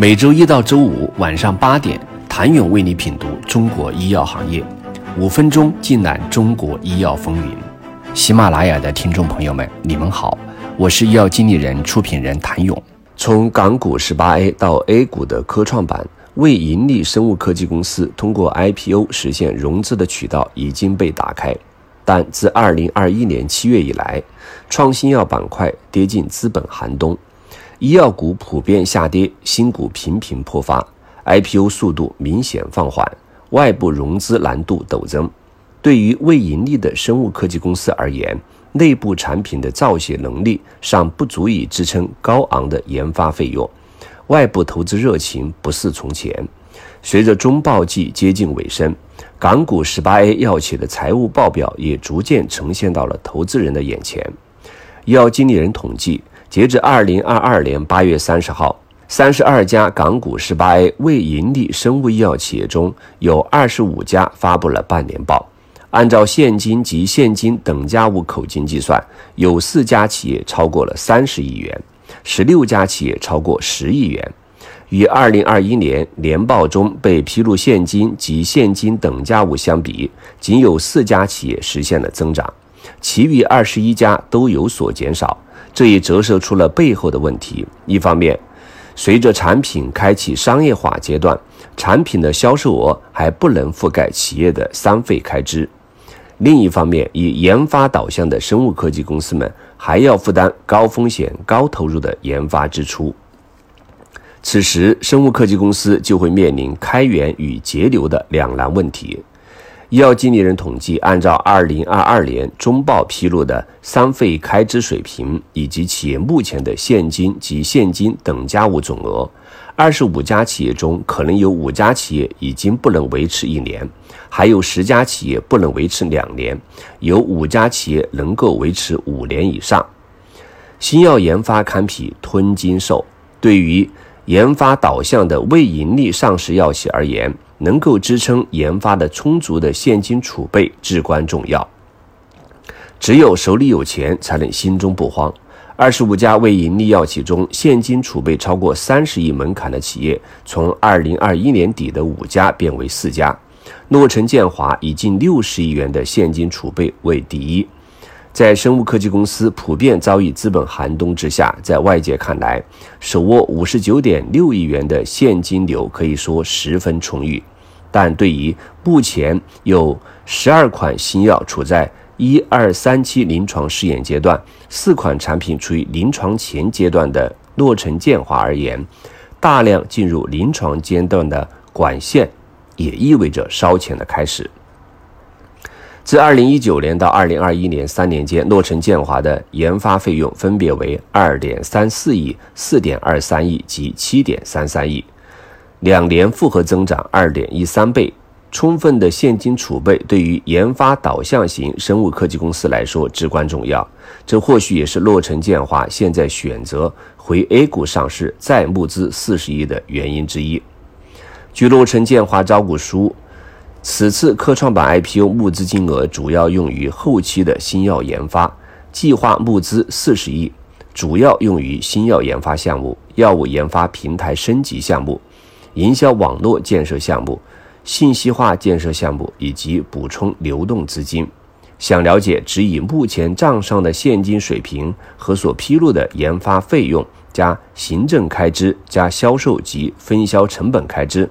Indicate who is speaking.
Speaker 1: 每周一到周五晚上八点，谭勇为你品读中国医药行业，五分钟尽览中国医药风云。喜马拉雅的听众朋友们，你们好，我是医药经理人、出品人谭勇。从港股十八 A 到 A 股的科创板，为盈利生物科技公司通过 IPO 实现融资的渠道已经被打开，但自二零二一年七月以来，创新药板块跌进资本寒冬。医药股普遍下跌，新股频频破发，IPO 速度明显放缓，外部融资难度陡增。对于未盈利的生物科技公司而言，内部产品的造血能力尚不足以支撑高昂的研发费用，外部投资热情不似从前。随着中报季接近尾声，港股十八 A 药企的财务报表也逐渐呈现到了投资人的眼前。医药经理人统计。截至二零二二年八月三十号，三十二家港股十八 A 未盈利生物医药企业中有二十五家发布了半年报。按照现金及现金等价物口径计算，有四家企业超过了三十亿元，十六家企业超过十亿元。与二零二一年年报中被披露现金及现金等价物相比，仅有四家企业实现了增长，其余二十一家都有所减少。这也折射出了背后的问题。一方面，随着产品开启商业化阶段，产品的销售额还不能覆盖企业的三费开支；另一方面，以研发导向的生物科技公司们还要负担高风险高投入的研发支出。此时，生物科技公司就会面临开源与节流的两难问题。医药经理人统计，按照二零二二年中报披露的三费开支水平以及企业目前的现金及现金等价物总额，二十五家企业中可能有五家企业已经不能维持一年，还有十家企业不能维持两年，有五家企业能够维持五年以上。新药研发堪比吞金兽，对于研发导向的未盈利上市药企而言。能够支撑研发的充足的现金储备至关重要。只有手里有钱，才能心中不慌。二十五家未盈利药企中，现金储备超过三十亿门槛的企业，从二零二一年底的五家变为四家。诺成建华以近六十亿元的现金储备为第一。在生物科技公司普遍遭遇资本寒冬之下，在外界看来，手握五十九点六亿元的现金流可以说十分充裕。但对于目前有十二款新药处在一二三期临床试验阶段，四款产品处于临床前阶段的诺成建华而言，大量进入临床阶段的管线，也意味着烧钱的开始。自二零一九年到二零二一年三年间，诺城建华的研发费用分别为二点三四亿、四点二三亿及七点三三亿，两年复合增长二点一三倍。充分的现金储备对于研发导向型生物科技公司来说至关重要。这或许也是诺城建华现在选择回 A 股上市再募资四十亿的原因之一。据诺城建华招股书。此次科创板 IPO 募资金额主要用于后期的新药研发，计划募资四十亿，主要用于新药研发项目、药物研发平台升级项目、营销网络建设项目、信息化建设项目以及补充流动资金。想了解，只以目前账上的现金水平和所披露的研发费用加行政开支加销售及分销成本开支。